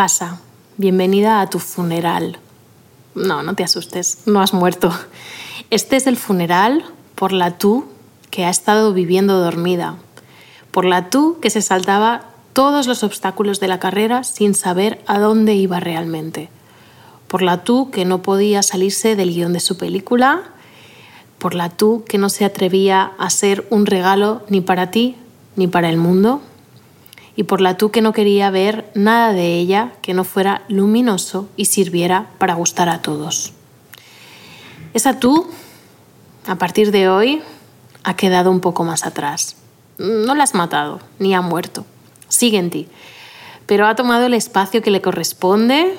Pasa, bienvenida a tu funeral. No, no te asustes, no has muerto. Este es el funeral por la tú que ha estado viviendo dormida, por la tú que se saltaba todos los obstáculos de la carrera sin saber a dónde iba realmente, por la tú que no podía salirse del guion de su película, por la tú que no se atrevía a ser un regalo ni para ti ni para el mundo, y por la tú que no quería ver nada de ella que no fuera luminoso y sirviera para gustar a todos. Esa tú, a partir de hoy, ha quedado un poco más atrás. No la has matado, ni ha muerto. Sigue en ti. Pero ha tomado el espacio que le corresponde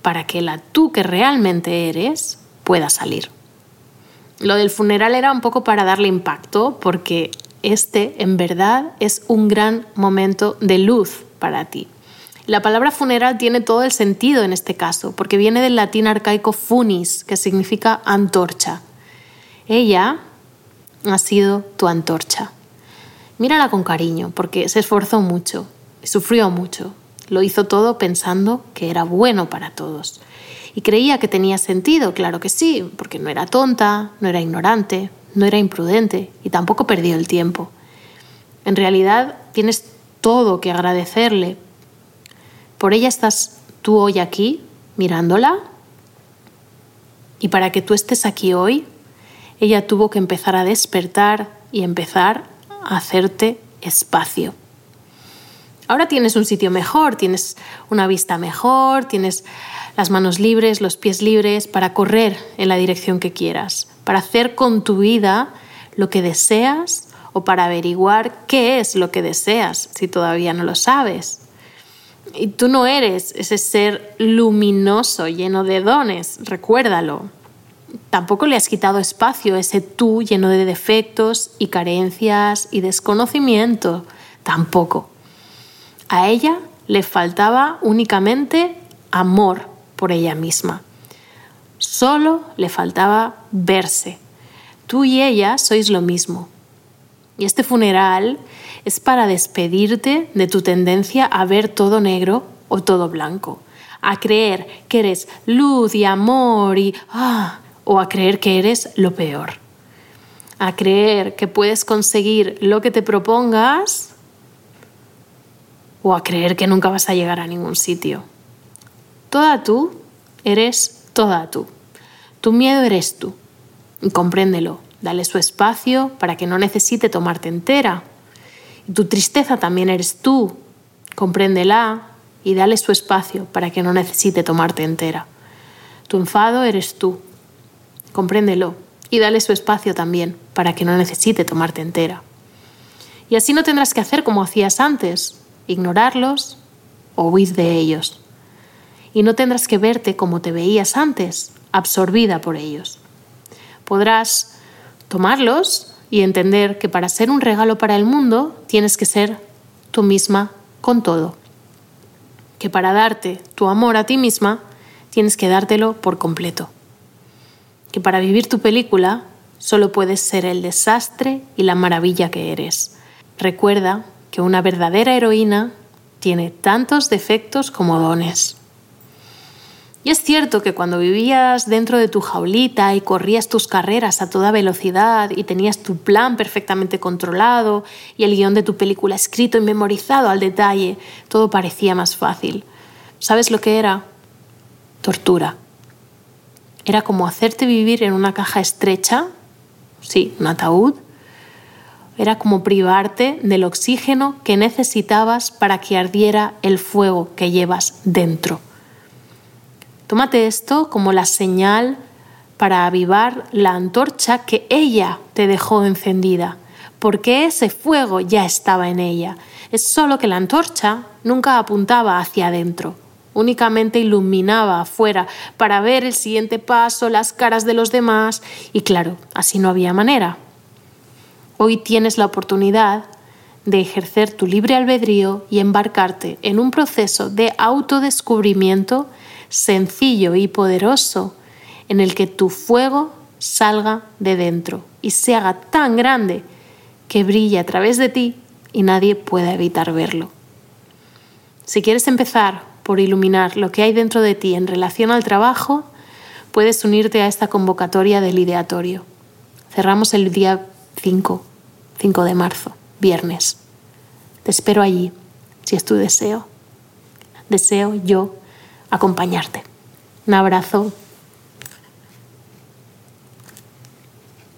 para que la tú que realmente eres pueda salir. Lo del funeral era un poco para darle impacto, porque este en verdad es un gran momento de luz para ti. La palabra funeral tiene todo el sentido en este caso, porque viene del latín arcaico funis, que significa antorcha. Ella ha sido tu antorcha. Mírala con cariño, porque se esforzó mucho, sufrió mucho, lo hizo todo pensando que era bueno para todos. Y creía que tenía sentido, claro que sí, porque no era tonta, no era ignorante, no era imprudente y tampoco perdió el tiempo. En realidad tienes todo que agradecerle. Por ella estás tú hoy aquí, mirándola. Y para que tú estés aquí hoy, ella tuvo que empezar a despertar y empezar a hacerte espacio. Ahora tienes un sitio mejor, tienes una vista mejor, tienes las manos libres, los pies libres para correr en la dirección que quieras para hacer con tu vida lo que deseas o para averiguar qué es lo que deseas si todavía no lo sabes. Y tú no eres ese ser luminoso, lleno de dones, recuérdalo. Tampoco le has quitado espacio ese tú lleno de defectos y carencias y desconocimiento, tampoco. A ella le faltaba únicamente amor por ella misma. Solo le faltaba verse. Tú y ella sois lo mismo. Y este funeral es para despedirte de tu tendencia a ver todo negro o todo blanco, a creer que eres luz y amor y ah, o a creer que eres lo peor. A creer que puedes conseguir lo que te propongas o a creer que nunca vas a llegar a ningún sitio. Toda tú eres toda tú. Tu miedo eres tú. Compréndelo, dale su espacio para que no necesite tomarte entera. Y tu tristeza también eres tú. Compréndela y dale su espacio para que no necesite tomarte entera. Tu enfado eres tú. Compréndelo y dale su espacio también para que no necesite tomarte entera. Y así no tendrás que hacer como hacías antes, ignorarlos o huir de ellos y no tendrás que verte como te veías antes, absorbida por ellos. Podrás tomarlos y entender que para ser un regalo para el mundo tienes que ser tú misma con todo. Que para darte tu amor a ti misma tienes que dártelo por completo. Que para vivir tu película solo puedes ser el desastre y la maravilla que eres. Recuerda que una verdadera heroína tiene tantos defectos como dones. Y es cierto que cuando vivías dentro de tu jaulita y corrías tus carreras a toda velocidad y tenías tu plan perfectamente controlado y el guion de tu película escrito y memorizado al detalle, todo parecía más fácil. ¿Sabes lo que era? Tortura. Era como hacerte vivir en una caja estrecha, sí, un ataúd. Era como privarte del oxígeno que necesitabas para que ardiera el fuego que llevas dentro. Tómate esto como la señal para avivar la antorcha que ella te dejó encendida, porque ese fuego ya estaba en ella. Es solo que la antorcha nunca apuntaba hacia adentro, únicamente iluminaba afuera para ver el siguiente paso, las caras de los demás, y claro, así no había manera. Hoy tienes la oportunidad de ejercer tu libre albedrío y embarcarte en un proceso de autodescubrimiento sencillo y poderoso en el que tu fuego salga de dentro y se haga tan grande que brille a través de ti y nadie pueda evitar verlo. Si quieres empezar por iluminar lo que hay dentro de ti en relación al trabajo, puedes unirte a esta convocatoria del ideatorio. Cerramos el día 5, 5 de marzo, viernes. Te espero allí, si es tu deseo. Deseo yo acompañarte. Un abrazo